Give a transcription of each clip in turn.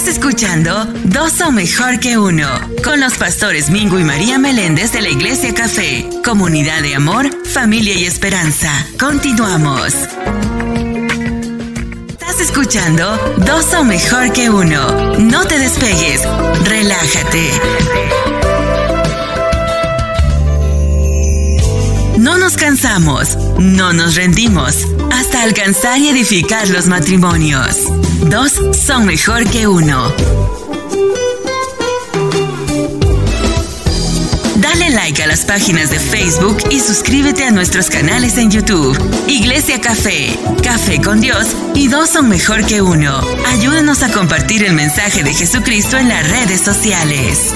Estás escuchando Dos son mejor que uno, con los pastores Mingo y María Meléndez de la Iglesia Café, comunidad de amor, familia y esperanza. Continuamos. Estás escuchando Dos son mejor que uno. No te despegues, relájate. No nos cansamos, no nos rendimos, hasta alcanzar y edificar los matrimonios. Dos son mejor que uno. Dale like a las páginas de Facebook y suscríbete a nuestros canales en YouTube. Iglesia Café, Café con Dios y dos son mejor que uno. Ayúdanos a compartir el mensaje de Jesucristo en las redes sociales.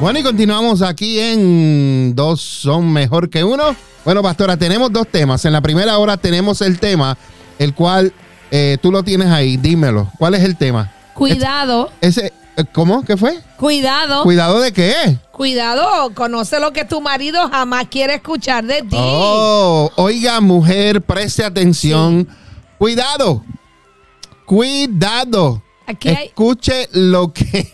Bueno, y continuamos aquí en Dos son mejor que uno. Bueno, pastora, tenemos dos temas. En la primera hora tenemos el tema, el cual eh, tú lo tienes ahí. Dímelo. ¿Cuál es el tema? Cuidado. Ese, eh, ¿Cómo? ¿Qué fue? Cuidado. ¿Cuidado de qué? Cuidado. Conoce lo que tu marido jamás quiere escuchar de ti. Oh, oiga, mujer, preste atención. Cuidado. Cuidado. Aquí hay- Escuche lo que.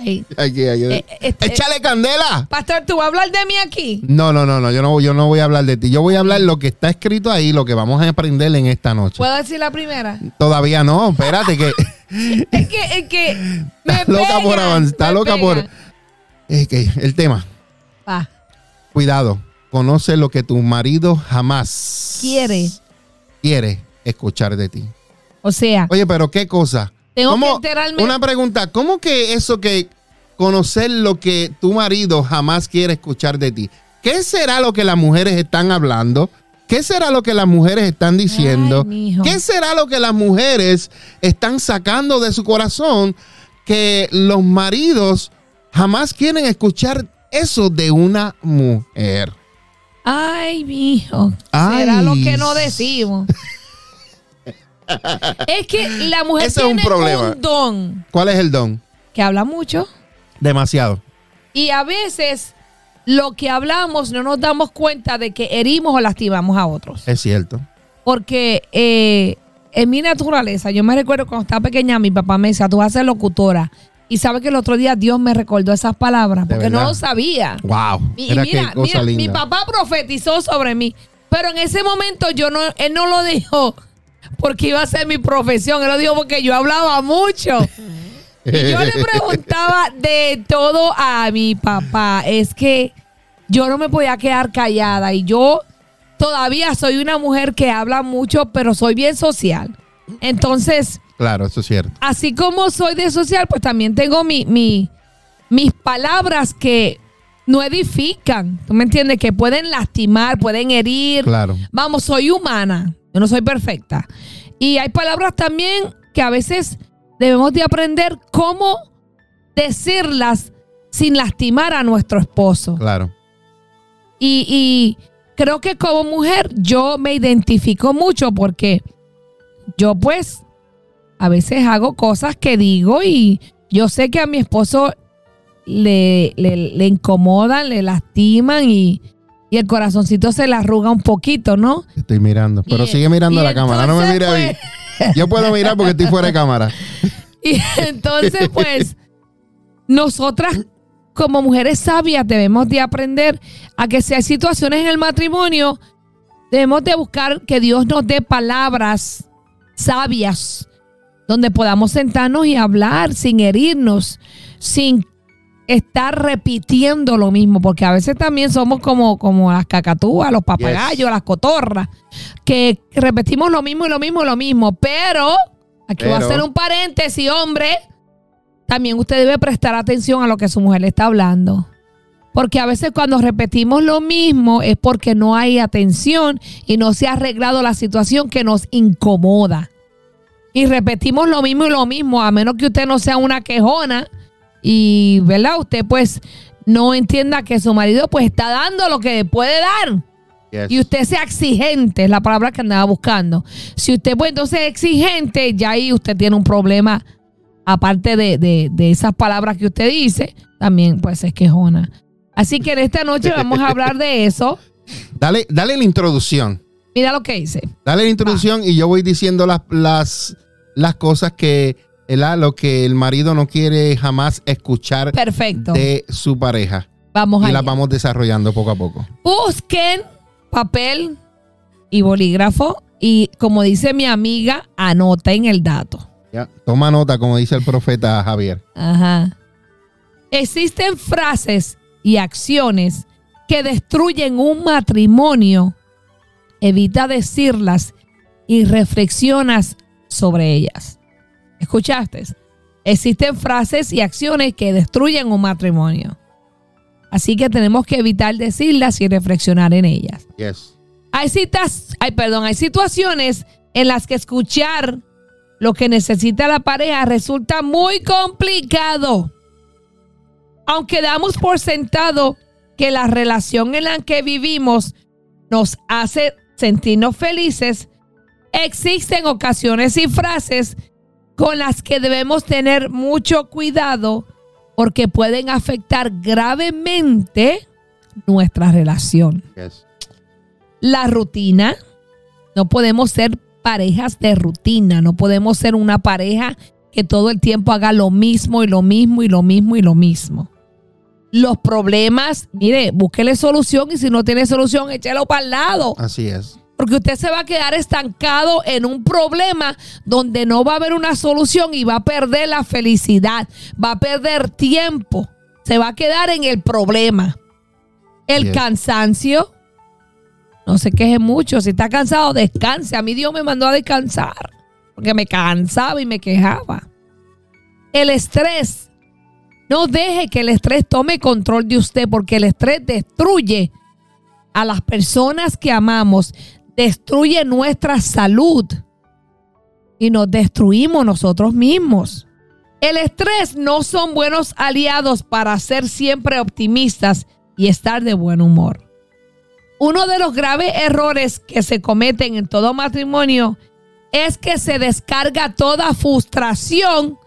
Ay. Aquí, aquí. Eh, este- Échale candela. Pastor, ¿tú vas a hablar de mí aquí? No, no, no, no. Yo no, yo no voy a hablar de ti. Yo voy a hablar lo que está escrito ahí, lo que vamos a aprender en esta noche. ¿Puedo decir la primera? Todavía no, espérate que Es que, es que me está loca por avanzar, está loca por es que el tema. Va, Cuidado, conoce lo que tu marido jamás quiere. quiere escuchar de ti. O sea, Oye, pero qué cosa. Tengo ¿Cómo- que enterarme- Una pregunta, ¿cómo que eso que conocer lo que tu marido jamás quiere escuchar de ti? ¿Qué será lo que las mujeres están hablando? ¿Qué será lo que las mujeres están diciendo? Ay. ¿Qué será lo que las mujeres están sacando de su corazón que los maridos jamás quieren escuchar eso de una mujer? ay, mijo. Ay. Será lo que no decimos. es que la mujer Ese es un tiene problema. un don ¿Cuál es el don? que habla mucho Demasiado. y a veces lo que hablamos no nos damos cuenta de que herimos o lastimamos a otros. Es cierto. Porque eh, en mi naturaleza, yo me recuerdo cuando estaba pequeña, mi papá me decía, tú vas a ser locutora. Y sabe que el otro día Dios me recordó esas palabras, porque no lo sabía. Wow. Y, y Mira mira, qué cosa mira, mi papá profetizó sobre mí. Pero en ese momento yo no, él no lo dijo porque iba a ser mi profesión. Él lo dijo porque yo hablaba mucho. Y yo le preguntaba de todo a mi papá. Es que yo no me podía quedar callada. Y yo todavía soy una mujer que habla mucho, pero soy bien social. Entonces, Claro, eso es cierto. así como soy de social, pues también tengo mi, mi- mis palabras que no edifican. ¿Tú me entiendes? Que pueden lastimar, pueden herir. Claro. Vamos, soy humana. Yo no soy perfecta. Y hay palabras también que a veces debemos de aprender cómo decirlas sin lastimar a nuestro esposo. Claro. Y, y creo que como mujer yo me identifico mucho porque yo pues a veces hago cosas que digo y yo sé que a mi esposo le, le, le incomodan, le lastiman y, y el corazoncito se le arruga un poquito, ¿no? Estoy mirando. Pero Y- sigue mirando la cámara. No me mire a mí. Yo puedo mirar porque estoy fuera de cámara. Y entonces, pues, nosotras como mujeres sabias debemos de aprender a que si hay situaciones en el matrimonio, debemos de buscar que Dios nos dé palabras sabias donde podamos sentarnos y hablar sin herirnos, sin estar repitiendo lo mismo, porque a veces también somos como, como las cacatúas, los papagayos, las cotorras, que repetimos lo mismo y lo mismo y lo mismo, pero aquí voy a Pero- hacer un paréntesis, hombre, también usted debe prestar atención a lo que su mujer le está hablando. Porque a veces cuando repetimos lo mismo es porque no hay atención y no se ha arreglado la situación que nos incomoda. Y repetimos lo mismo y lo mismo, a menos que usted no sea una quejona y, ¿verdad? Usted pues no entienda que su marido pues está dando lo que puede dar. Yes. Y usted sea exigente, es la palabra que andaba buscando. Si usted pues entonces es exigente, ya ahí usted tiene un problema, aparte de, de- de esas palabras que usted dice, también pues es quejona. Así que en esta noche vamos a hablar de eso. Dale, dale la introducción. Mira lo que dice. Dale la introducción y yo voy diciendo las, las, las cosas que ¿verdad? lo que el marido no quiere jamás escuchar Perfecto. de su pareja. Vamos Y allá. las vamos desarrollando poco a poco. Busquen papel y bolígrafo y como dice mi amiga, anoten el dato. Ya. Toma nota, como dice el profeta Javier. Ajá. Existen frases y acciones que destruyen un matrimonio. Evita decirlas y reflexionas sobre ellas. ¿Escuchaste? Existen frases y acciones que destruyen un matrimonio. Así que tenemos que evitar decirlas y reflexionar en ellas. Yes. Hay citas, ay, perdón, hay situaciones en las que escuchar lo que necesita la pareja resulta muy complicado. Aunque damos por sentado que la relación en la que vivimos nos hace sentirnos felices, existen ocasiones y frases con las que debemos tener mucho cuidado porque pueden afectar gravemente nuestra relación Yes. la rutina. No podemos ser parejas de rutina, no podemos ser una pareja que todo el tiempo haga lo mismo y lo mismo y lo mismo y lo mismo. Los problemas, mire, búsquele solución y si no tiene solución, échelo para el lado. Así es. Porque usted se va a quedar estancado en un problema donde no va a haber una solución y va a perder la felicidad, va a perder tiempo, se va a quedar en el problema. El cansancio, no se queje mucho, si está cansado, descanse. A mí Dios me mandó a descansar porque me cansaba y me quejaba. El estrés, no deje que el estrés tome control de usted porque el estrés destruye a las personas que amamos, destruye nuestra salud y nos destruimos nosotros mismos. El estrés no son buenos aliados para ser siempre optimistas y estar de buen humor. Uno de los graves errores que se cometen en todo matrimonio es que se descarga toda frustración,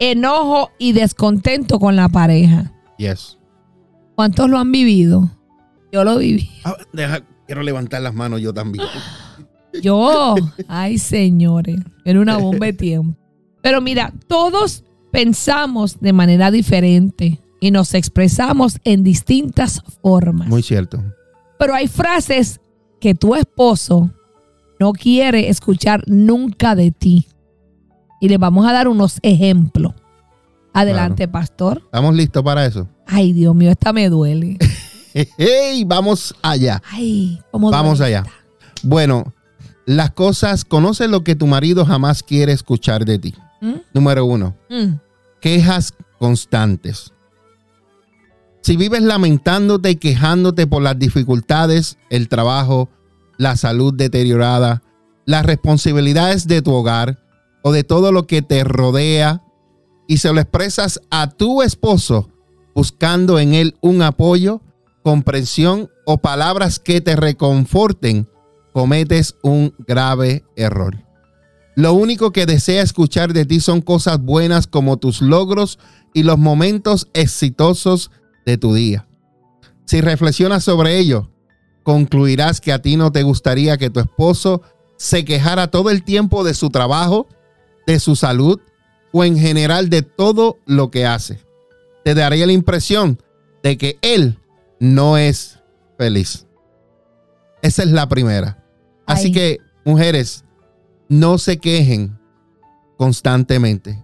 enojo y descontento con la pareja. Yes. ¿Cuántos lo han vivido? Yo lo viví. Ah, deja, quiero levantar las manos yo también. Yo, ay señores, era una bomba de tiempo. Pero mira, todos pensamos de manera diferente y nos expresamos en distintas formas. Muy cierto. Pero hay frases que tu esposo no quiere escuchar nunca de ti. Y le vamos a dar unos ejemplos. Adelante, pastor. ¿Estamos listos para eso? Ay, Dios mío, esta me duele. ¡Hey! Vamos allá. Ay, cómo Vamos allá. Bueno, las cosas, conoce lo que tu marido jamás quiere escuchar de ti. ¿Mm? Número uno, Mm. quejas constantes. Si vives lamentándote y quejándote por las dificultades, el trabajo, la salud deteriorada, las responsabilidades de tu hogar o de todo lo que te rodea y se lo expresas a tu esposo buscando en él un apoyo, comprensión o palabras que te reconforten, cometes un grave error. Lo único que desea escuchar de ti son cosas buenas como tus logros y los momentos exitosos de tu día. Si reflexionas sobre ello, concluirás que a ti no te gustaría que tu esposo se quejara todo el tiempo de su trabajo, de su salud o en general de todo lo que hace. Te daría la impresión de que él no es feliz. Esa es la primera. Así que, mujeres, no se quejen constantemente.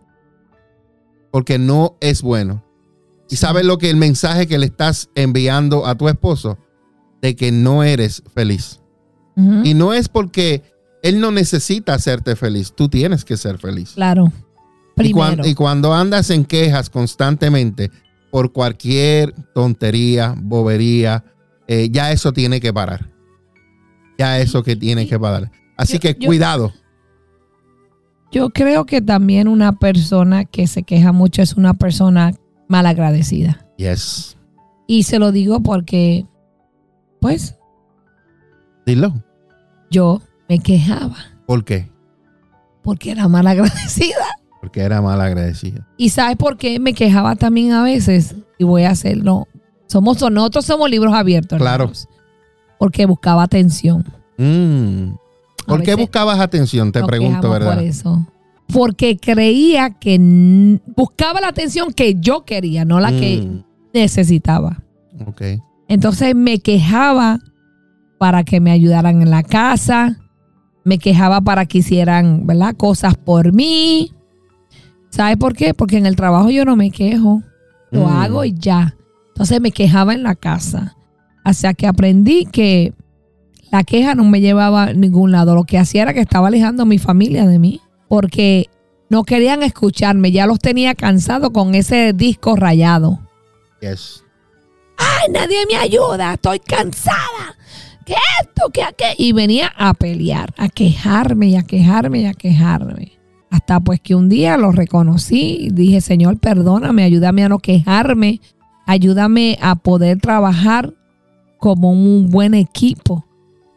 Porque no es bueno. ¿Y sabes lo que el mensaje que le estás enviando a tu esposo? De que no eres feliz. Y no es porque él no necesita hacerte feliz. Tú tienes que ser feliz. Claro. Y, Primero. y cuando andas en quejas constantemente por cualquier tontería, bobería, eh, ya eso tiene que parar. Ya eso que tiene que parar. Así Yo- que yo- cuidado. Yo creo que también una persona que se queja mucho es una persona malagradecida. Yes. Y se lo digo porque, pues, Dilo. yo me quejaba ¿Por qué? porque era malagradecida. Porque era mal agradecido. ¿Y sabes por qué me quejaba también a veces? Y voy a hacerlo. Somos, nosotros somos libros abiertos. Claro. Porque buscaba atención. Mm. ¿Por qué buscabas atención? Te pregunto, ¿verdad? Por eso. porque creía que buscaba la atención que yo quería, no la que Mm, necesitaba. ok. Entonces me quejaba para que me ayudaran en la casa, me quejaba para que hicieran, ¿verdad? Cosas por mí. ¿Sabe por qué? Porque en el trabajo yo no me quejo, lo Mm. hago y ya. Entonces me quejaba en la casa. Hasta que aprendí que la queja no me llevaba a ningún lado. Lo que hacía era que estaba alejando a mi familia de mí, porque no querían escucharme. Ya los tenía cansados con ese disco rayado Yes. ay, nadie me ayuda, estoy cansada. ¿Qué esto? ¿Qué aquello? Y venía a pelear, a quejarme y a quejarme y a quejarme. Hasta pues que un día lo reconocí dije, Señor, perdóname, ayúdame a no quejarme, ayúdame a poder trabajar como un buen equipo.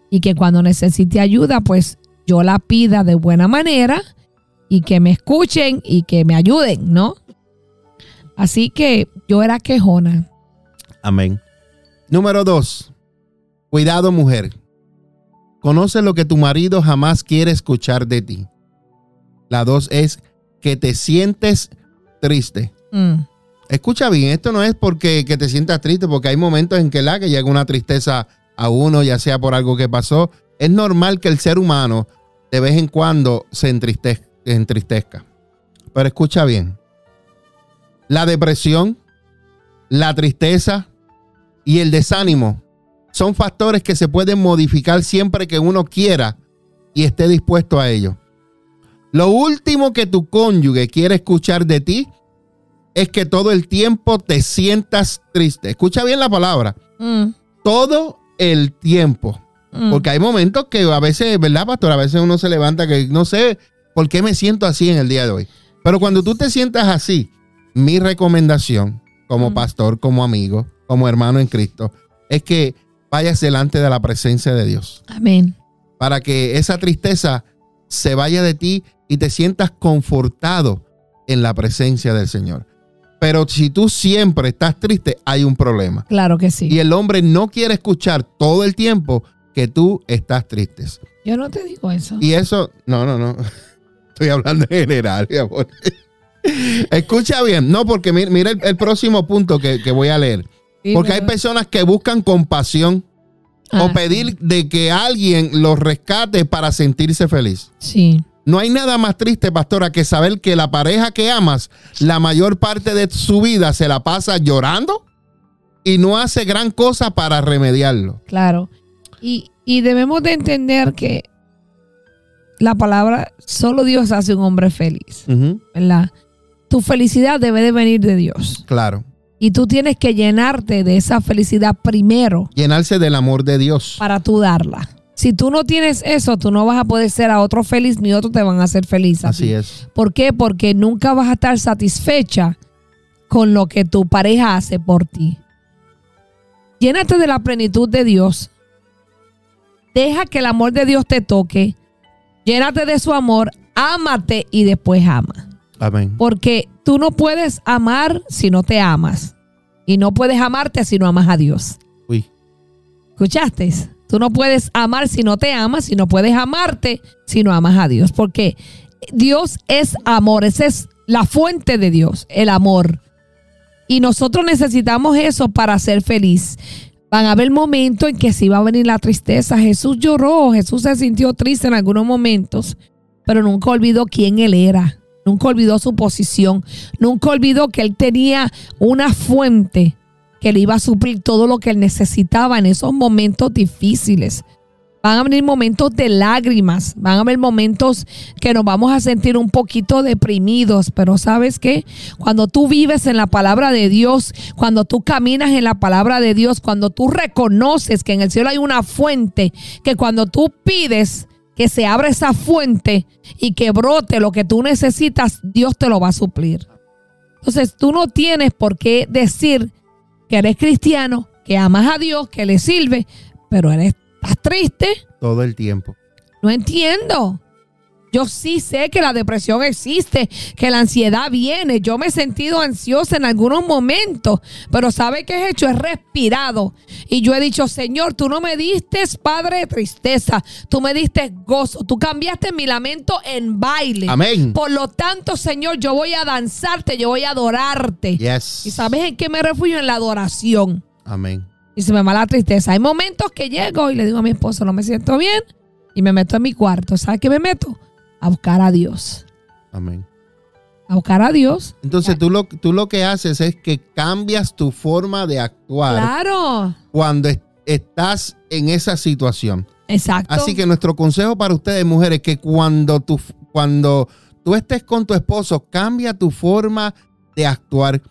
Y que cuando necesite ayuda, pues yo la pida de buena manera y que me escuchen y que me ayuden, ¿no? Así que yo era quejona. Amén. Número dos. Cuidado, mujer. Conoce lo que tu marido jamás quiere escuchar de ti. La dos es que te sientes triste. Mm. Escucha bien, esto no es porque que te sientas triste, porque hay momentos en que la que llega una tristeza a uno, ya sea por algo que pasó. Es normal que el ser humano de vez en cuando se entristez- entristezca. Pero escucha bien. La depresión, la tristeza y el desánimo son factores que se pueden modificar siempre que uno quiera y esté dispuesto a ello. Lo último que tu cónyuge quiere escuchar de ti es que todo el tiempo te sientas triste. Escucha bien la palabra. Mm, Todo el tiempo. mm. Porque hay momentos que a veces, ¿verdad, pastor? A veces uno se levanta que no sé por qué me siento así en el día de hoy. Pero cuando tú te sientas así, mi recomendación como Mm. pastor, como amigo, como hermano en Cristo, es que vayas delante de la presencia de Dios. Amén. Para que esa tristeza se vaya de ti y te sientas confortado en la presencia del Señor. Pero si tú siempre estás triste, hay un problema. Claro que sí. Y el hombre no quiere escuchar todo el tiempo que tú estás triste. Yo no te digo eso. Y eso, no, no, no. Estoy hablando en general, mi amor. Escucha bien, no, porque mira, mira el, el próximo punto que, que voy a leer. Sí, Porque hay personas que buscan compasión Ah, o pedir de que alguien los rescate para sentirse feliz. Sí. No hay nada más triste, pastora, que saber que la pareja que amas, la mayor parte de su vida se la pasa llorando y no hace gran cosa para remediarlo. Claro. Y, y debemos de entender que la palabra, solo Dios hace un hombre feliz, ¿verdad? Tu felicidad debe de venir de Dios. Claro. Y tú tienes que llenarte de esa felicidad primero Llenarse del amor de Dios. para tú darla. Si tú no tienes eso, tú no vas a poder ser a otro feliz ni otros te van a hacer feliz. a Así ti. es. ¿Por qué? Porque nunca vas a estar satisfecha con lo que tu pareja hace por ti. Llénate de la plenitud de Dios. Deja que el amor de Dios te toque. Llénate de su amor. Ámate y después ama. Amén. Porque tú no puedes amar si no te amas. Y no puedes amarte si no amas a Dios. Uy. ¿Escuchaste? Tú no puedes amar si no te amas, y no puedes amarte si no amas a Dios. Porque Dios es amor, esa es la fuente de Dios, el amor. Y nosotros necesitamos eso para ser feliz. Van a haber momentos en que sí va a venir la tristeza. Jesús lloró, Jesús se sintió triste en algunos momentos, pero nunca olvidó quién él era. Nunca olvidó su posición. Nunca olvidó que él tenía una fuente que le iba a suplir todo lo que él necesitaba en esos momentos difíciles. Van a venir momentos de lágrimas, van a haber momentos que nos vamos a sentir un poquito deprimidos, pero ¿sabes qué? Cuando tú vives en la palabra de Dios, cuando tú caminas en la palabra de Dios, cuando tú reconoces que en el cielo hay una fuente, que cuando tú pides que se abra esa fuente y que brote lo que tú necesitas, Dios te lo va a suplir. Entonces tú no tienes por qué decir que eres cristiano, que amas a Dios, que le sirve, pero eres estás triste. Todo el tiempo. No entiendo. Yo sí sé que la depresión existe, que la ansiedad viene. Yo me he sentido ansiosa en algunos momentos, pero ¿sabe qué he hecho? He respirado. Y yo he dicho, Señor, tú no me diste, Padre, de tristeza. Tú me diste gozo. Tú cambiaste mi lamento en baile. Amén. Por lo tanto, Señor, yo voy a danzarte, yo voy a adorarte. Yes. ¿Y sabes en qué me refugio? En la adoración. Amén. Y se me va la tristeza. Hay momentos que llego y le digo a mi esposo, no me siento bien. Y me meto en mi cuarto. ¿Sabes qué me meto? A buscar a Dios. Amén. A buscar a Dios. Entonces tú lo, tú lo que haces es que cambias tu forma de actuar Claro. cuando es- estás en esa situación. Exacto. Así que nuestro consejo para ustedes, mujeres, que cuando tú, cuando tú estés con tu esposo, cambia tu forma de actuar.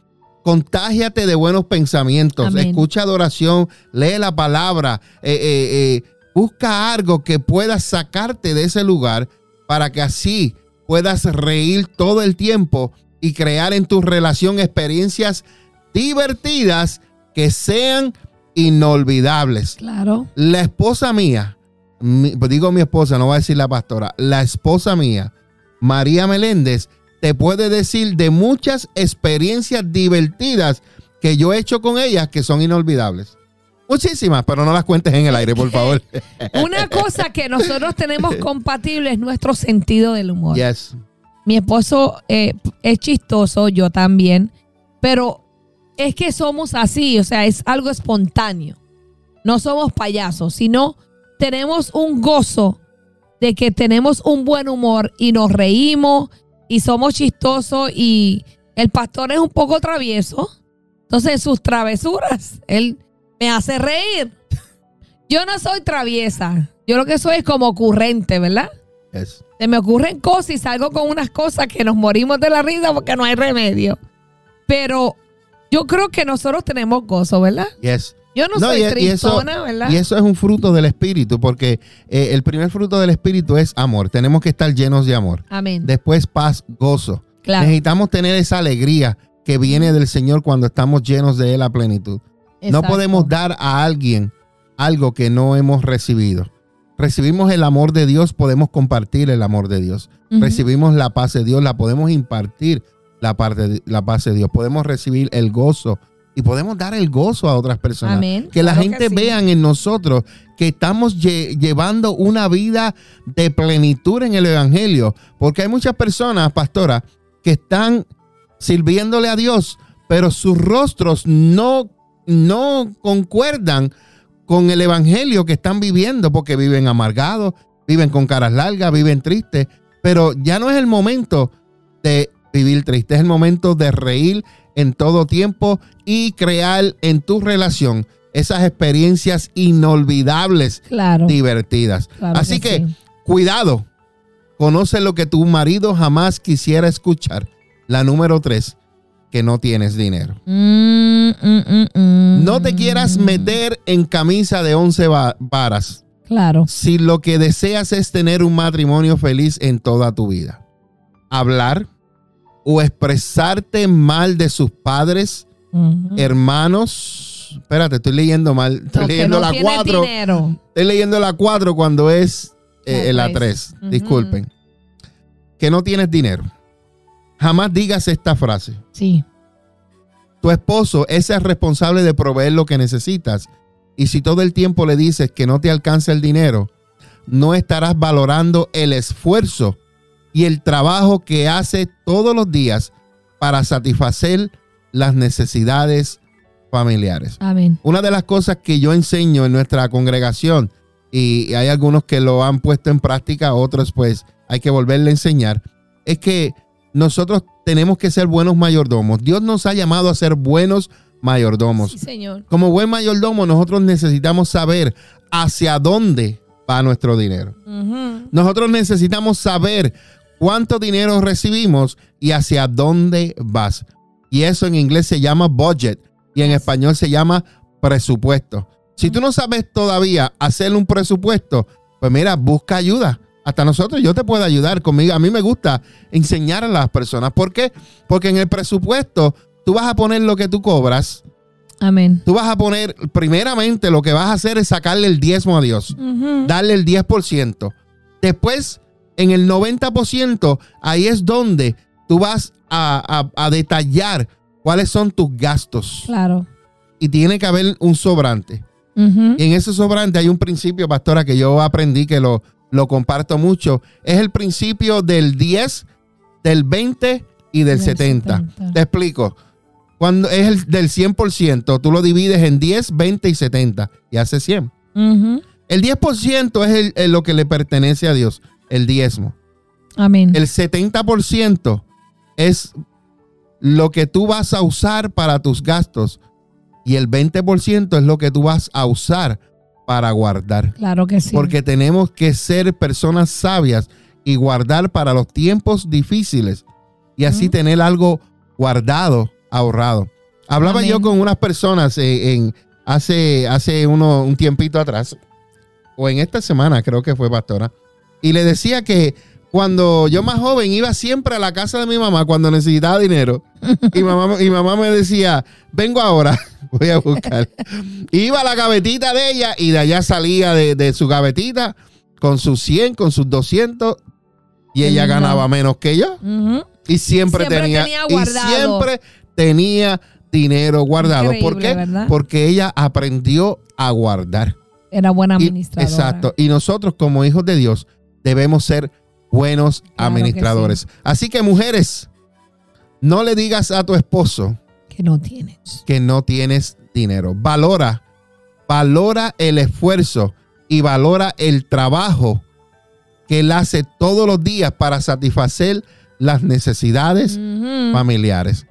Contágiate de buenos pensamientos. Amén. Escucha adoración, lee la palabra, eh, eh, eh, busca algo que pueda sacarte de ese lugar para que así puedas reír todo el tiempo y crear en tu relación experiencias divertidas que sean inolvidables. Claro. La esposa mía, mi- pues digo mi esposa, no voy a decir la pastora, la esposa mía, María Meléndez, te puede decir de muchas experiencias divertidas que yo he hecho con ella que son inolvidables. Muchísimas, pero no las cuentes en el aire, por favor. Una cosa que nosotros tenemos compatible es nuestro sentido del humor. yes. Mi esposo eh, es chistoso, yo también, pero es que somos así, o sea, es algo espontáneo. No somos payasos, sino tenemos un gozo de que tenemos un buen humor y nos reímos y somos chistosos y el pastor es un poco travieso. Entonces sus travesuras, él me hace reír. Yo no soy traviesa, yo lo que soy es como ocurrente, ¿verdad? yes. Se me ocurren cosas y salgo con unas cosas que nos morimos de la risa porque no hay remedio. Pero yo creo que nosotros tenemos gozo, ¿verdad? Yes. Yo no, No, soy y- y eso- ¿verdad? Y eso es un fruto del Espíritu, porque eh, el primer fruto del Espíritu es amor. Tenemos que estar llenos de amor. Amén. Después paz, gozo. claro. Necesitamos tener esa alegría que viene del Señor cuando estamos llenos de Él a plenitud. No podemos dar a alguien algo que no hemos recibido. Recibimos el amor de Dios, podemos compartir el amor de Dios. Recibimos la paz de Dios, la podemos impartir la, parte de- la paz de Dios. Podemos recibir el gozo y podemos dar el gozo a otras personas. Amén. Que la Claro gente sí. vean en nosotros que estamos lle- llevando una vida de plenitud en el Evangelio. Porque hay muchas personas, pastora, que están sirviéndole a Dios, pero sus rostros no, no concuerdan con el Evangelio que están viviendo, porque viven amargados, viven con caras largas, viven tristes. Pero ya no es el momento de vivir triste, es el momento de reír en todo tiempo y crear en tu relación esas experiencias inolvidables, Claro. divertidas. claro Así que, sí. cuidado, conoce lo que tu marido jamás quisiera escuchar. La número tres, que no tienes dinero. Mm, mm, mm. No te quieras meter en camisa de once va- varas Claro. si lo que deseas es tener un matrimonio feliz en toda tu vida. Hablar o expresarte mal de sus padres, Ujú. hermanos. Espérate, estoy leyendo mal. Estoy leyendo no la tienen 4. dinero. Estoy leyendo la 4 cuando es eh, La la tres. 3. Ujú. Disculpen. Que no tienes dinero. Jamás digas esta frase. Sí. Tu esposo es el responsable de proveer lo que necesitas. Y si todo el tiempo le dices que no te alcanza el dinero, no estarás valorando el esfuerzo y el trabajo que hace todos los días para satisfacer las necesidades familiares. Amén. Una de las cosas que yo enseño en nuestra congregación, y hay algunos que lo han puesto en práctica, otros pues hay que volverle a enseñar, es que nosotros tenemos que ser buenos mayordomos. Dios nos ha llamado a ser buenos mayordomos. Sí, señor. Como buen mayordomo, nosotros necesitamos saber hacia dónde va nuestro dinero. Nosotros necesitamos saber cuánto dinero recibimos y hacia dónde vas. Y eso en inglés se llama budget y en español se llama presupuesto. Si tú no sabes todavía hacer un presupuesto, pues mira, busca ayuda. Hasta nosotros, yo te puedo ayudar conmigo. A mí me gusta enseñar a las personas. ¿Por qué? Porque en el presupuesto tú vas a poner lo que tú cobras. Amén. Tú vas a poner, primeramente, lo que vas a hacer es sacarle el diezmo a Dios darle el 10%. Después En el 90%, ahí es donde tú vas a, a- a detallar cuáles son tus gastos. Claro. Y tiene que haber un sobrante. Y en ese sobrante hay un principio, pastora, que yo aprendí que lo, lo comparto mucho. Es el principio del 10, del 20 y del Del 70. 70. Te explico. Cuando es el del 100%, tú lo divides en 10, 20 y 70 y hace 100. Ujú. El 10% es el- el- lo que le pertenece a Dios, el diezmo. Amén. El 70% es lo que tú vas a usar para tus gastos y el 20% es lo que tú vas a usar para guardar. claro que sí. Porque tenemos que ser personas sabias y guardar para los tiempos difíciles y así tener algo guardado, ahorrado. Hablaba Amén. yo con unas personas eh, en, hace, hace uno, un tiempito atrás, o en esta semana creo que fue pastora, y le decía que cuando yo más joven iba siempre a la casa de mi mamá cuando necesitaba dinero y mamá, y mamá me decía, vengo ahora, voy a buscar. Iba a la gavetita de ella y de allá salía de, de su gavetita con sus 100, con sus 200 y ella ganaba menos que yo y siempre, Siempre tenía, tenía y guardado. siempre tenía dinero guardado. ¿Por Increíble, qué? ¿verdad? Porque ella aprendió a guardar. Era buena Y- administradora. exacto. Y nosotros como hijos de Dios debemos ser buenos Claro que administradores. Así que mujeres, no le digas a tu esposo Que no tienes. que no tienes dinero. Valora, valora el esfuerzo y valora el trabajo que él hace todos los días para satisfacer las necesidades familiares.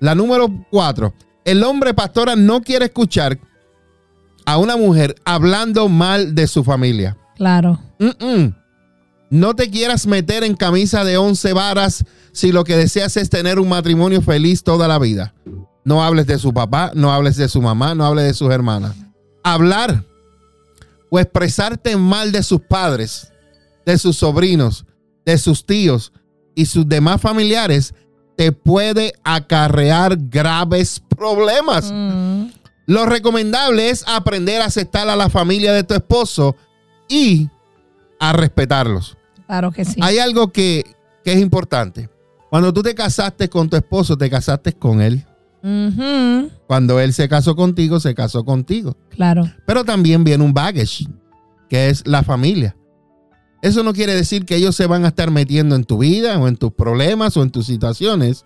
La número cuatro, el hombre pastora no quiere escuchar a una mujer hablando mal de su familia. Claro. Mm-mm. No te quieras meter en camisa de once varas si lo que deseas es tener un matrimonio feliz toda la vida. No hables de su papá, no hables de su mamá, no hables de sus hermanas. Hablar o expresarte mal de sus padres, de sus sobrinos, de sus tíos y sus demás familiares te puede acarrear graves problemas. Mm. Lo recomendable es aprender a aceptar a la familia de tu esposo y a respetarlos. Claro que sí. Hay algo que, que es importante. Cuando tú te casaste con tu esposo, te casaste con él. Cuando él se casó contigo, se casó contigo. Claro. Pero también viene un baggage, que es la familia. Eso no quiere decir que ellos se van a estar metiendo en tu vida o en tus problemas o en tus situaciones,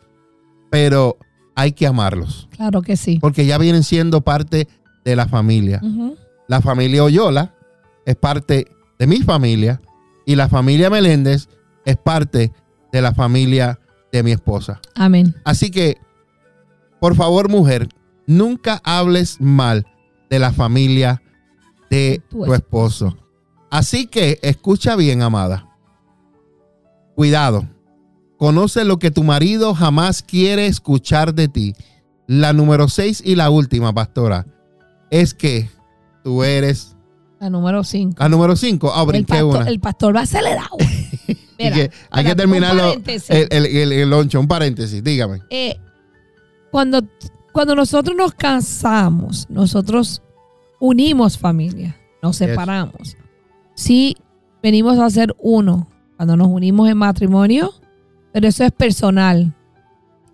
pero hay que amarlos, Claro que sí. porque ya vienen siendo parte de la familia. La familia Oyola es parte de mi familia y la familia Meléndez es parte de la familia de mi esposa. Amén. Así que, por favor, mujer, nunca hables mal de la familia de Tu tu esposo. Así que, escucha bien, amada. Cuidado. Conoce lo que tu marido jamás quiere escuchar de ti. La número seis y la última, pastora, es que tú eres La número 5. la número cinco. Ah, El pastor, una. el pastor va acelerado. Mira, que hay que terminarlo. El, el, el- el loncho, un paréntesis, dígame. Eh, cuando, cuando nosotros nos casamos, nosotros unimos familia, nos separamos. Sí, venimos a ser uno cuando nos unimos en matrimonio, pero eso es personal.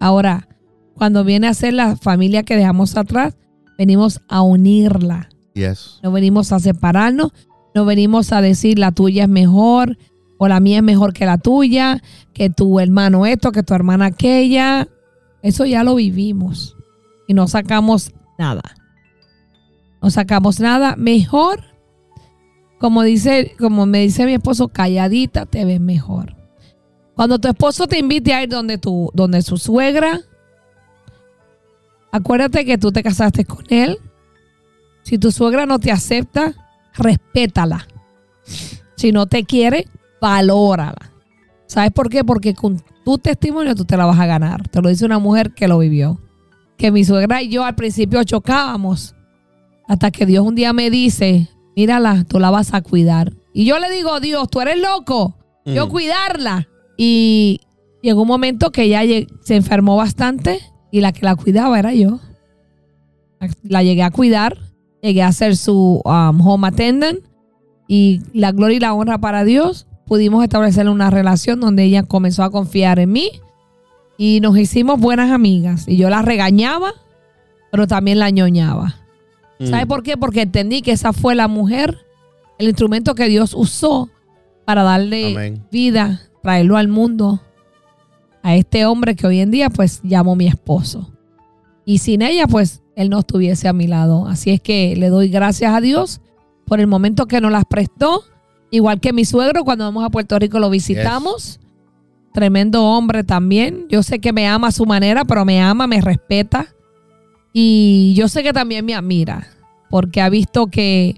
Ahora, cuando viene a ser la familia que dejamos atrás, venimos a unirla. Yes. No venimos a separarnos, no venimos a decir la tuya es mejor o la mía es mejor que la tuya, que tu hermano esto, que tu hermana aquella. Eso ya lo vivimos y no sacamos nada. No sacamos nada. Mejor, como dice, como me dice mi esposo, calladita te ves mejor. Cuando tu esposo te invite a ir donde tu, donde su suegra, acuérdate que tú te casaste con él. Si tu suegra no te acepta, respétala. Si no te quiere, valórala. ¿Sabes por qué? Porque con tu testimonio tú te la vas a ganar. Te lo dice una mujer que lo vivió. Que mi suegra y yo al principio chocábamos. Hasta que Dios un día me dice, mírala, tú la vas a cuidar. Y yo le digo, Dios, tú eres loco. Yo Mm. cuidarla. Y llegó un momento que ella se enfermó bastante y la que la cuidaba era yo. La llegué a cuidar, llegué a ser su um, home attendant y la gloria y la honra para Dios pudimos establecer una relación donde ella comenzó a confiar en mí y nos hicimos buenas amigas. Y yo la regañaba, pero también la ñoñaba. Mm. ¿Sabe por qué? Porque entendí que esa fue la mujer, el instrumento que Dios usó para darle Amén. vida, traerlo al mundo a este hombre que hoy en día pues llamo mi esposo. Y sin ella pues él no estuviese a mi lado. Así es que le doy gracias a Dios por el momento que nos las prestó. Igual que mi suegro cuando vamos a Puerto Rico lo visitamos. Tremendo hombre también. Yo sé que me ama a su manera, pero me ama, me respeta. Y yo sé que también me admira, porque ha visto que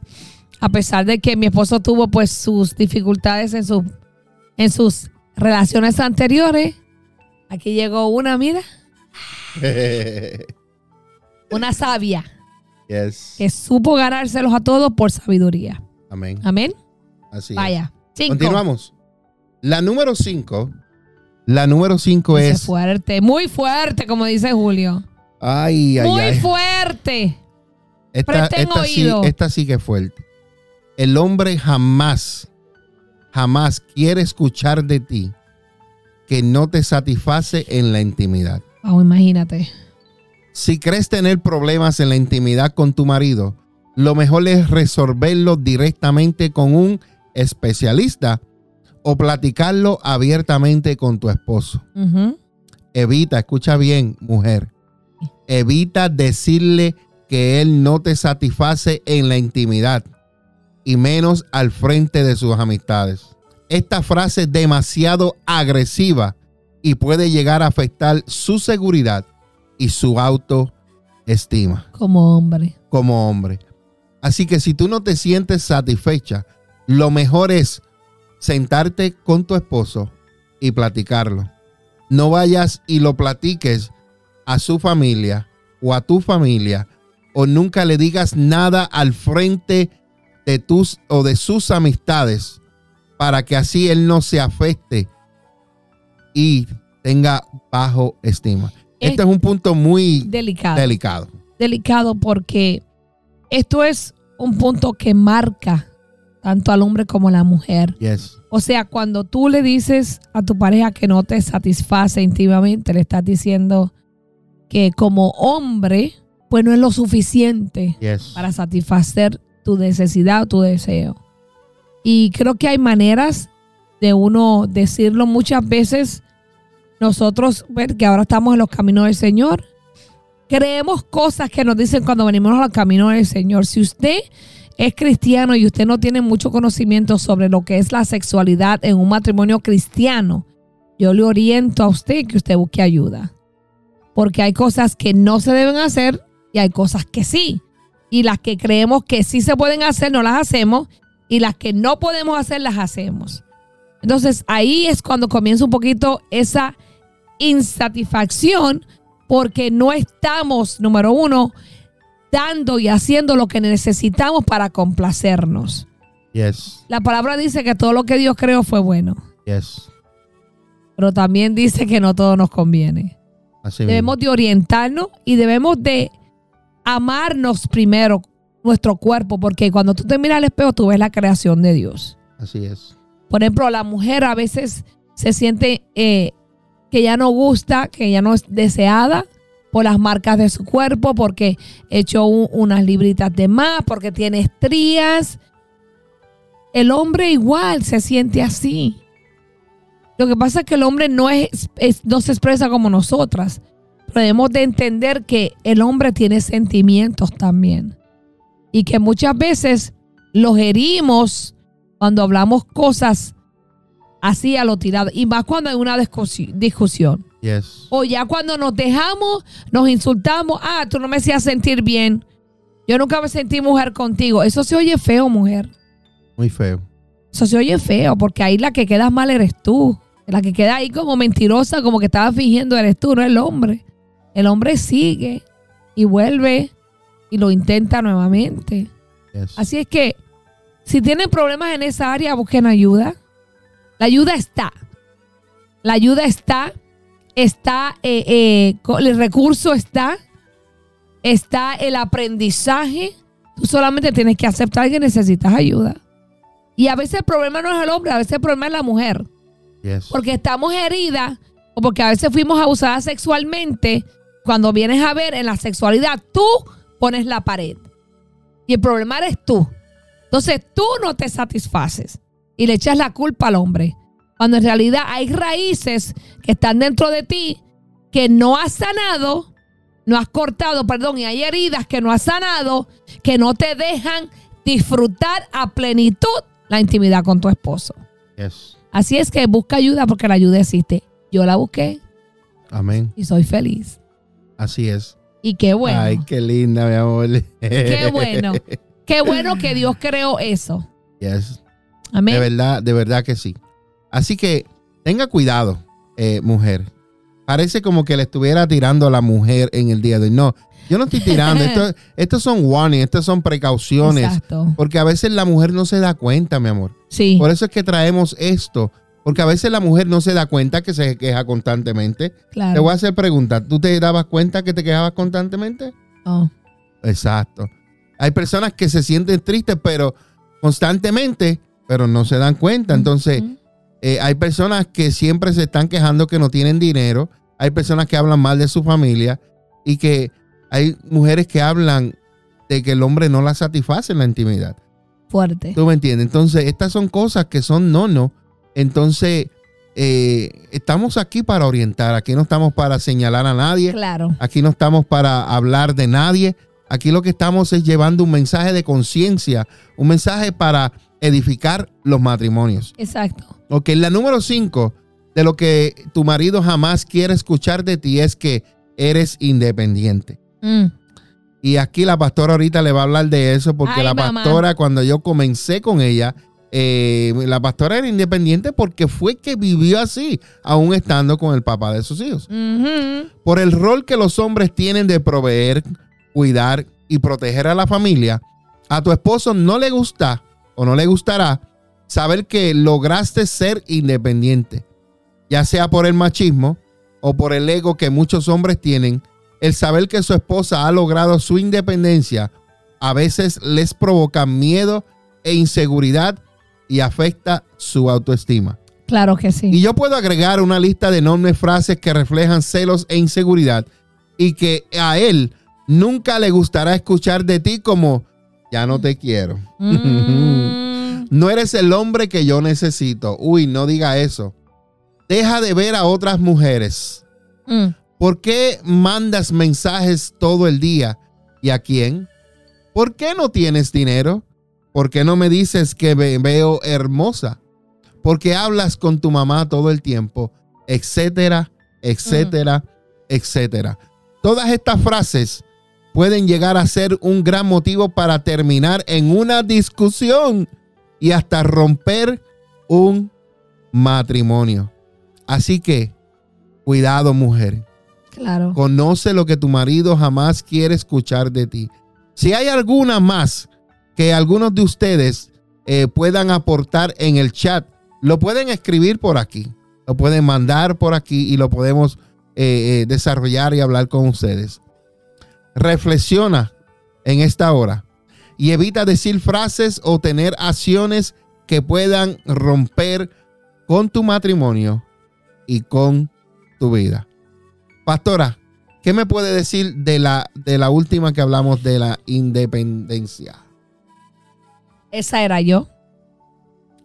a pesar de que mi esposo tuvo pues sus dificultades en, su, en sus relaciones anteriores, aquí llegó una, mira, una sabia yes. que supo ganárselos a todos por sabiduría. Amén. Amén. Así es. Vaya. Cinco. Continuamos. La número 5. La número 5 Dice es. fuerte, muy fuerte, como dice Julio. Ay, ay, muy ay. fuerte. Esta, esta sí, oído. esta sí que es fuerte. El hombre jamás, jamás quiere escuchar de ti que no te satisface en la intimidad. Wow, imagínate. Si crees tener problemas en la intimidad con tu marido, lo mejor es resolverlo directamente con un especialista o platicarlo abiertamente con tu esposo. Evita, escucha bien, mujer. Evita decirle que él no te satisface en la intimidad y menos al frente de sus amistades. Esta frase es demasiado agresiva y puede llegar a afectar su seguridad y su autoestima Como hombre. como hombre. Así que si tú no te sientes satisfecha, lo mejor es sentarte con tu esposo y platicarlo. No vayas y lo platiques a su familia o a tu familia o nunca le digas nada al frente de tus o de sus amistades para que así él no se afecte y tenga bajo estima. Es- Este es un punto muy Delicado. delicado. delicado porque esto es un punto que marca tanto al hombre como a la mujer. Yes. O sea, cuando tú le dices a tu pareja que no te satisface íntimamente, le estás diciendo que como hombre, pues no es lo suficiente Yes. para satisfacer tu necesidad o tu deseo. Y creo que hay maneras de uno decirlo muchas veces. Nosotros, que ahora estamos en los caminos del Señor, creemos cosas que nos dicen cuando venimos a los caminos del Señor. Si usted es cristiano y usted no tiene mucho conocimiento sobre lo que es la sexualidad en un matrimonio cristiano, yo le oriento a usted que usted busque ayuda. Porque hay cosas que no se deben hacer y hay cosas que sí. Y las que creemos que sí se pueden hacer, no las hacemos. Y las que no podemos hacer, las hacemos. Entonces ahí es cuando comienza un poquito esa insatisfacción porque no estamos, número uno, dando y haciendo lo que necesitamos para complacernos. Yes. La palabra dice que todo lo que Dios creó fue bueno, Yes. pero también dice que no todo nos conviene. Así mismo. Debemos de orientarnos y debemos de amarnos primero nuestro cuerpo, porque cuando tú te miras al espejo tú ves la creación de Dios. Así es. Por ejemplo, la mujer a veces se siente eh, que ya no gusta, que ya no es deseada por las marcas de su cuerpo, porque echó un- unas libritas de más, porque tiene estrías. El hombre igual se siente así. Lo que pasa es que el hombre no, es- no se expresa como nosotras. Pero debemos de entender que el hombre tiene sentimientos también. Y que muchas veces los herimos cuando hablamos cosas así a lo tirado. Y más cuando hay una discusi- discusión. Yes. O ya cuando nos dejamos, nos insultamos. Ah, tú no me hacías sentir bien. Yo nunca me sentí mujer contigo. Eso se oye feo, mujer. Muy feo. Eso se oye feo, porque ahí la que quedas mal eres tú. La que queda ahí como mentirosa, como que estaba fingiendo eres tú, no el hombre. El hombre sigue y vuelve y lo intenta nuevamente. Yes. Así es que si tienen problemas en esa área, busquen ayuda. La ayuda está. La ayuda está. Está, eh, eh, el recurso está. Está el aprendizaje. Tú solamente tienes que aceptar que necesitas ayuda. Y a veces el problema no es el hombre, a veces el problema es la mujer. Yes. Porque estamos heridas o porque a veces fuimos abusadas sexualmente. Cuando vienes a ver en la sexualidad, tú pones la pared. Y el problema eres tú. Entonces tú no te satisfaces y le echas la culpa al hombre. Cuando en realidad hay raíces que están dentro de ti que no has sanado, no has cortado, perdón, y hay heridas que no has sanado, que no te dejan disfrutar a plenitud la intimidad con tu esposo. Yes. Así es que busca ayuda porque la ayuda existe. Yo la busqué Amén. y soy feliz. Así es. Y qué bueno. Ay, qué linda, mi amor. Qué bueno. Qué bueno que Dios creó eso. Yes. Amén. De verdad, de verdad que sí. Así que tenga cuidado, eh, mujer. Parece como que le estuviera tirando a la mujer en el día de hoy. No, yo no estoy tirando. Esto- estos son warnings, estas son precauciones. Exacto. Porque a veces la mujer no se da cuenta, mi amor. Sí. Por eso es que traemos esto. Porque a veces la mujer no se da cuenta que se queja constantemente. Te Claro. voy a hacer preguntas. ¿Tú te dabas cuenta que te quejabas constantemente? Oh, Exacto. Hay personas que se sienten tristes, pero constantemente, pero no se dan cuenta. Entonces, eh, hay personas que siempre se están quejando que no tienen dinero. Hay personas que hablan mal de su familia y que hay mujeres que hablan de que el hombre no la satisface en la intimidad. Fuerte. ¿Tú me entiendes? Entonces, estas son cosas que son no, no. Entonces, eh, estamos aquí para orientar. Aquí no estamos para señalar a nadie. Claro. Aquí no estamos para hablar de nadie. Aquí lo que estamos es llevando un mensaje de conciencia, un mensaje para edificar los matrimonios. Exacto. Ok, la número 5 de lo que tu marido jamás quiere escuchar de ti es que eres independiente. Mm. Y aquí la pastora ahorita le va a hablar de eso porque Ay, la mamá. pastora cuando yo comencé con ella, eh, la pastora era independiente porque fue que vivió así, aún estando con el papá de sus hijos por el rol que los hombres tienen de proveer, cuidar y proteger a la familia, a tu esposo no le gusta o no le gustará saber que lograste ser independiente, ya sea por el machismo o por el ego que muchos hombres tienen, el saber que su esposa ha logrado su independencia a veces les provoca miedo e inseguridad y afecta su autoestima. Claro que sí. Y yo puedo agregar una lista de enormes frases que reflejan celos e inseguridad y que a él nunca le gustará escuchar de ti como ya no te quiero. Mm. No eres el hombre que yo necesito. Uy, no diga eso. Deja de ver a otras mujeres. Mm. ¿Por qué mandas mensajes todo el día? ¿Y a quién? ¿Por qué no tienes dinero? ¿Por qué no me dices que me veo hermosa? ¿Por qué hablas con tu mamá todo el tiempo? Etcétera, etcétera, etcétera. Todas estas frases pueden llegar a ser un gran motivo para terminar en una discusión y hasta romper un matrimonio. Así que, cuidado mujer. Claro. Conoce lo que tu marido jamás quiere escuchar de ti. Si hay alguna más que algunos de ustedes eh, puedan aportar en el chat, lo pueden escribir por aquí, lo pueden mandar por aquí y lo podemos eh, eh, desarrollar y hablar con ustedes. Reflexiona en esta hora y evita decir frases o tener acciones que puedan romper con tu matrimonio y con tu vida. Pastora, ¿qué me puede decir de la, de la última que hablamos de la independencia? Esa era yo.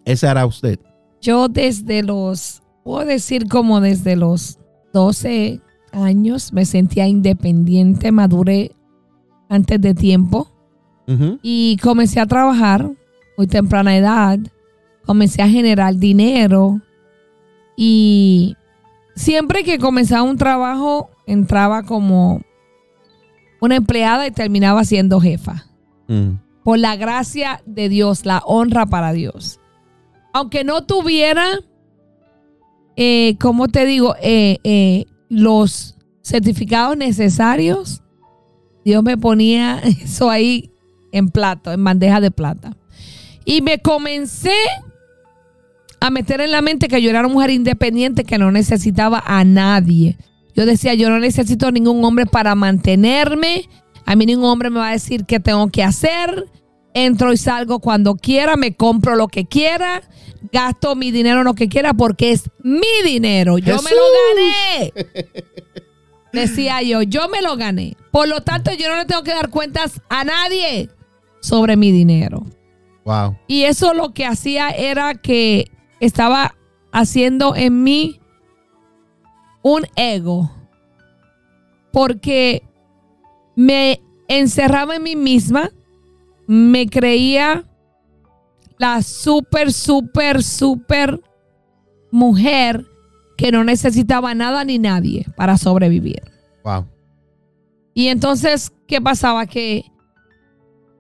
Esa era usted. Yo desde los, puedo decir como desde los 12 años me sentía independiente, maduré antes de tiempo y comencé a trabajar muy temprana edad, comencé a generar dinero y siempre que comenzaba un trabajo entraba como una empleada y terminaba siendo jefa. Mm. Por la gracia de Dios, la honra para Dios. Aunque no tuviera, eh, como te digo, Eh, eh, los certificados necesarios, Dios me ponía eso ahí en plato, en bandeja de plata. Y me comencé a meter en la mente que yo era una mujer independiente que no necesitaba a nadie. Yo decía, yo no necesito ningún hombre para mantenerme. A mí ningún hombre me va a decir qué tengo que hacer. Entro y salgo cuando quiera, me compro lo que quiera, gasto mi dinero en lo que quiera porque es mi dinero. Yo me lo gané. Decía yo, yo me lo gané. Por lo tanto, yo no le tengo que dar cuentas a nadie sobre mi dinero. Wow. Y eso lo que hacía era que estaba haciendo en mí un ego. Porque me encerraba en mí misma, me creía la súper, súper, súper mujer que no necesitaba nada ni nadie para sobrevivir. Wow. Y entonces, ¿qué pasaba? Que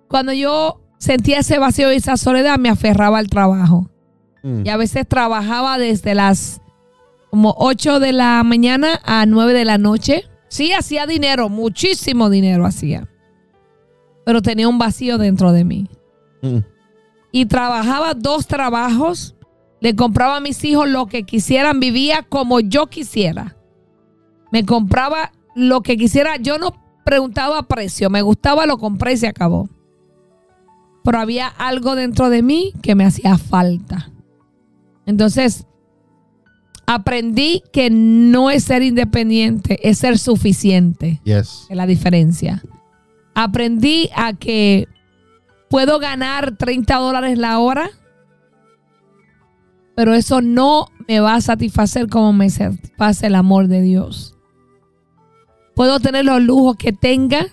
cuando yo sentía ese vacío y esa soledad, me aferraba al trabajo. Mm. Y a veces trabajaba desde las como 8 de la mañana a 9 de la noche. Sí, hacía dinero, muchísimo dinero hacía. Pero tenía un vacío dentro de mí. Mm. Y trabajaba dos trabajos. Le compraba a mis hijos lo que quisieran. Vivía como yo quisiera. Me compraba lo que quisiera. Yo no preguntaba precio. Me gustaba, lo compré y se acabó. Pero había algo dentro de mí que me hacía falta. Entonces, aprendí que no es ser independiente, es ser suficiente. Yes. Es la diferencia. Aprendí a que puedo ganar 30 dólares la hora, pero eso no me va a satisfacer como me satisface el amor de Dios. Puedo tener los lujos que tenga,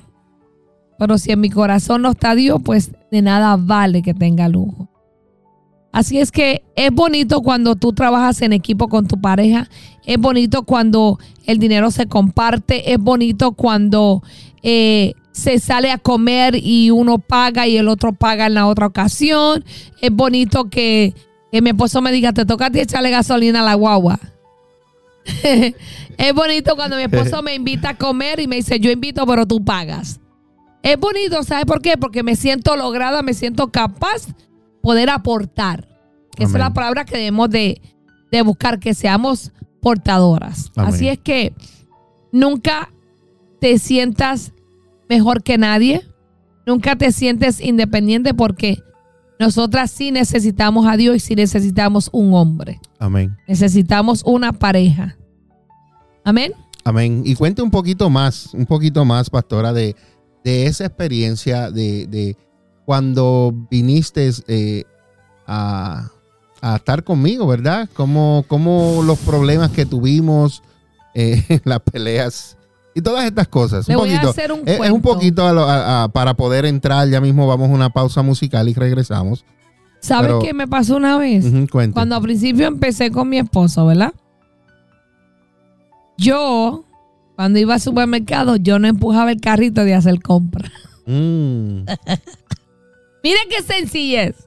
pero si en mi corazón no está Dios, pues de nada vale que tenga lujo. Así es que es bonito cuando tú trabajas en equipo con tu pareja, es bonito cuando el dinero se comparte, es bonito cuando eh, se sale a comer y uno paga y el otro paga en la otra ocasión, es bonito que, que mi esposo me diga, te toca a ti echarle gasolina a la guagua. es bonito cuando mi esposo me invita a comer y me dice, yo invito, pero tú pagas. Es bonito, ¿sabes por qué? Porque me siento lograda, me siento capaz poder aportar. Esa es la palabra que debemos de, de buscar, que seamos portadoras. Amén. Así es que nunca te sientas mejor que nadie, nunca te sientes independiente porque nosotras sí necesitamos a Dios y sí necesitamos un hombre, Amén. necesitamos una pareja. Amén. Amén. Y cuente un poquito más, un poquito más, pastora, de, de esa experiencia de, de cuando viniste eh, a, a estar conmigo, ¿verdad? Como, como los problemas que tuvimos, eh, las peleas y todas estas cosas. Le un voy a poquito. hacer un es, es un poquito a lo- a- a- para poder entrar. Ya mismo vamos a una pausa musical y regresamos. ¿Sabes Pero- qué me pasó una vez? Cuando al principio empecé con mi esposo, ¿verdad? Yo, cuando iba al supermercado, yo no empujaba el carrito de hacer compra. Mm, Miren qué sencillez.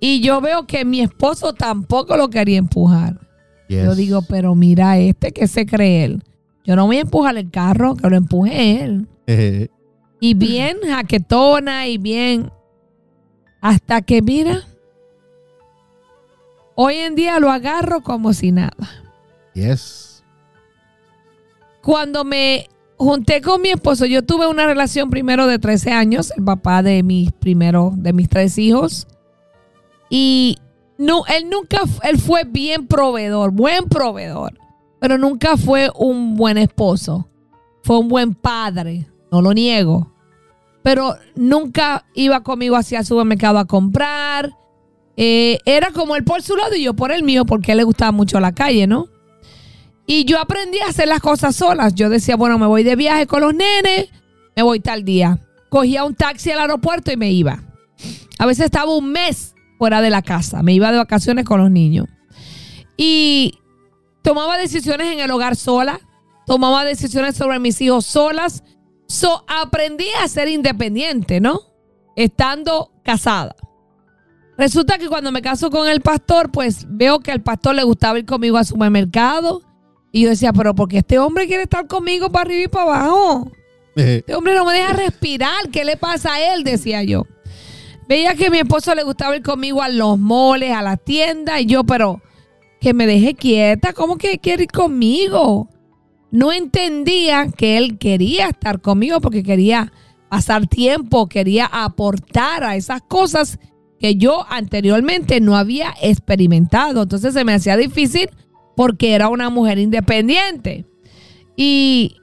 Y yo veo que mi esposo tampoco lo quería empujar. yes. Yo digo, pero mira este que se cree él. Yo no voy a empujar el carro, que lo empuje él. Eh, Y bien jaquetona y bien. Hasta que mira. Hoy en día lo agarro como si nada. yes. Cuando me junté con mi esposo, yo tuve una relación primero de 13 años, el papá de mis primeros, de mis tres hijos. Y no, él nunca, él fue bien proveedor, buen proveedor, pero nunca fue un buen esposo. Fue un buen padre, no lo niego. Pero nunca iba conmigo hacia el supermercado a comprar. Eh, era como él por su lado y yo por el mío, porque él le gustaba mucho la calle, ¿no? Y yo aprendí a hacer las cosas solas. Yo decía, bueno, me voy de viaje con los nenes, me voy tal día. Cogía un taxi al aeropuerto y me iba. A veces estaba un mes fuera de la casa. Me iba de vacaciones con los niños. Y tomaba decisiones en el hogar sola. Tomaba decisiones sobre mis hijos solas. So, aprendí a ser independiente, ¿no? Estando casada. Resulta que cuando me caso con el pastor, pues veo que al pastor le gustaba ir conmigo al supermercado. Y yo decía, pero ¿por qué este hombre quiere estar conmigo para arriba y para abajo? Eh, Este hombre no me deja respirar. ¿Qué le pasa a él? Decía yo. Veía que a mi esposo le gustaba ir conmigo a los moles, a las tiendas. Y yo, pero que me deje quieta. ¿Cómo que quiere ir conmigo? No entendía que él quería estar conmigo porque quería pasar tiempo, quería aportar a esas cosas que yo anteriormente no había experimentado. Entonces se me hacía difícil porque era una mujer independiente. Y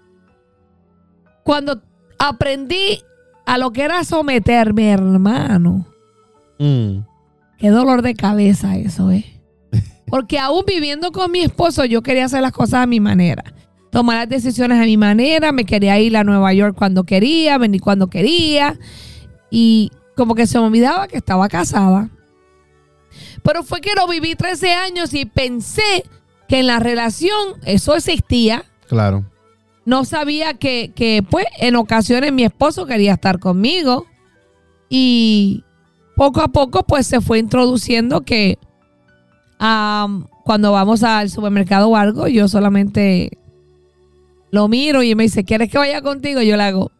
cuando aprendí a lo que era someterme, hermano, Mm. qué dolor de cabeza eso, ¿eh? Porque aún viviendo con mi esposo, yo quería hacer las cosas a mi manera. Tomar las decisiones a mi manera. Me quería ir a Nueva York cuando quería, venir cuando quería. Y como que se me olvidaba que estaba casada. Pero fue que lo viví 13 años y pensé que en la relación eso existía. Claro. No sabía que, que, pues, en ocasiones mi esposo quería estar conmigo. Y poco a poco, pues, se fue introduciendo que cuando vamos al supermercado o algo, yo solamente lo miro y me dice, ¿quieres que vaya contigo? Yo le hago.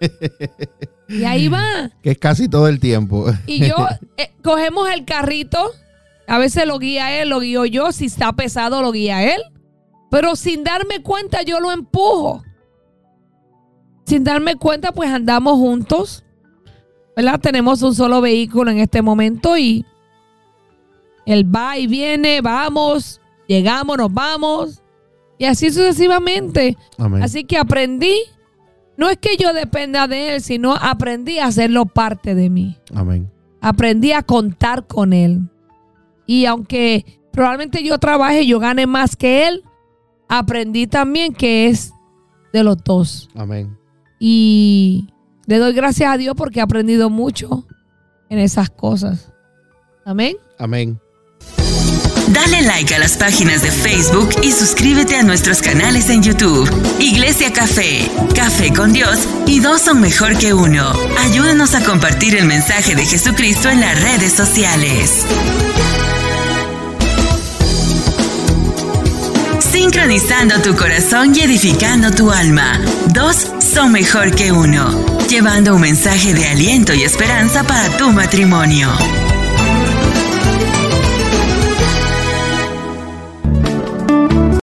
y ahí va. Que es casi todo el tiempo. Y yo, eh, cogemos el carrito, a veces lo guía él, lo guío yo, si está pesado lo guía él, pero sin darme cuenta yo lo empujo. Sin darme cuenta pues andamos juntos, ¿verdad? Tenemos un solo vehículo en este momento y él va y viene, vamos, llegamos, nos vamos y así sucesivamente. Amén. Así que aprendí, no es que yo dependa de él, sino aprendí a hacerlo parte de mí Amén. aprendí a contar con él. Y aunque probablemente yo trabaje y yo gane más que él, aprendí también que es de los dos. Amén. Y le doy gracias a Dios porque he aprendido mucho en esas cosas. Amén. Amén. Dale like a las páginas de Facebook y suscríbete a nuestros canales en YouTube. Iglesia Café, Café con Dios y dos son mejor que uno. Ayúdanos a compartir el mensaje de Jesucristo en las redes sociales. Sincronizando tu corazón y edificando tu alma. Dos son mejor que uno. Llevando un mensaje de aliento y esperanza para tu matrimonio.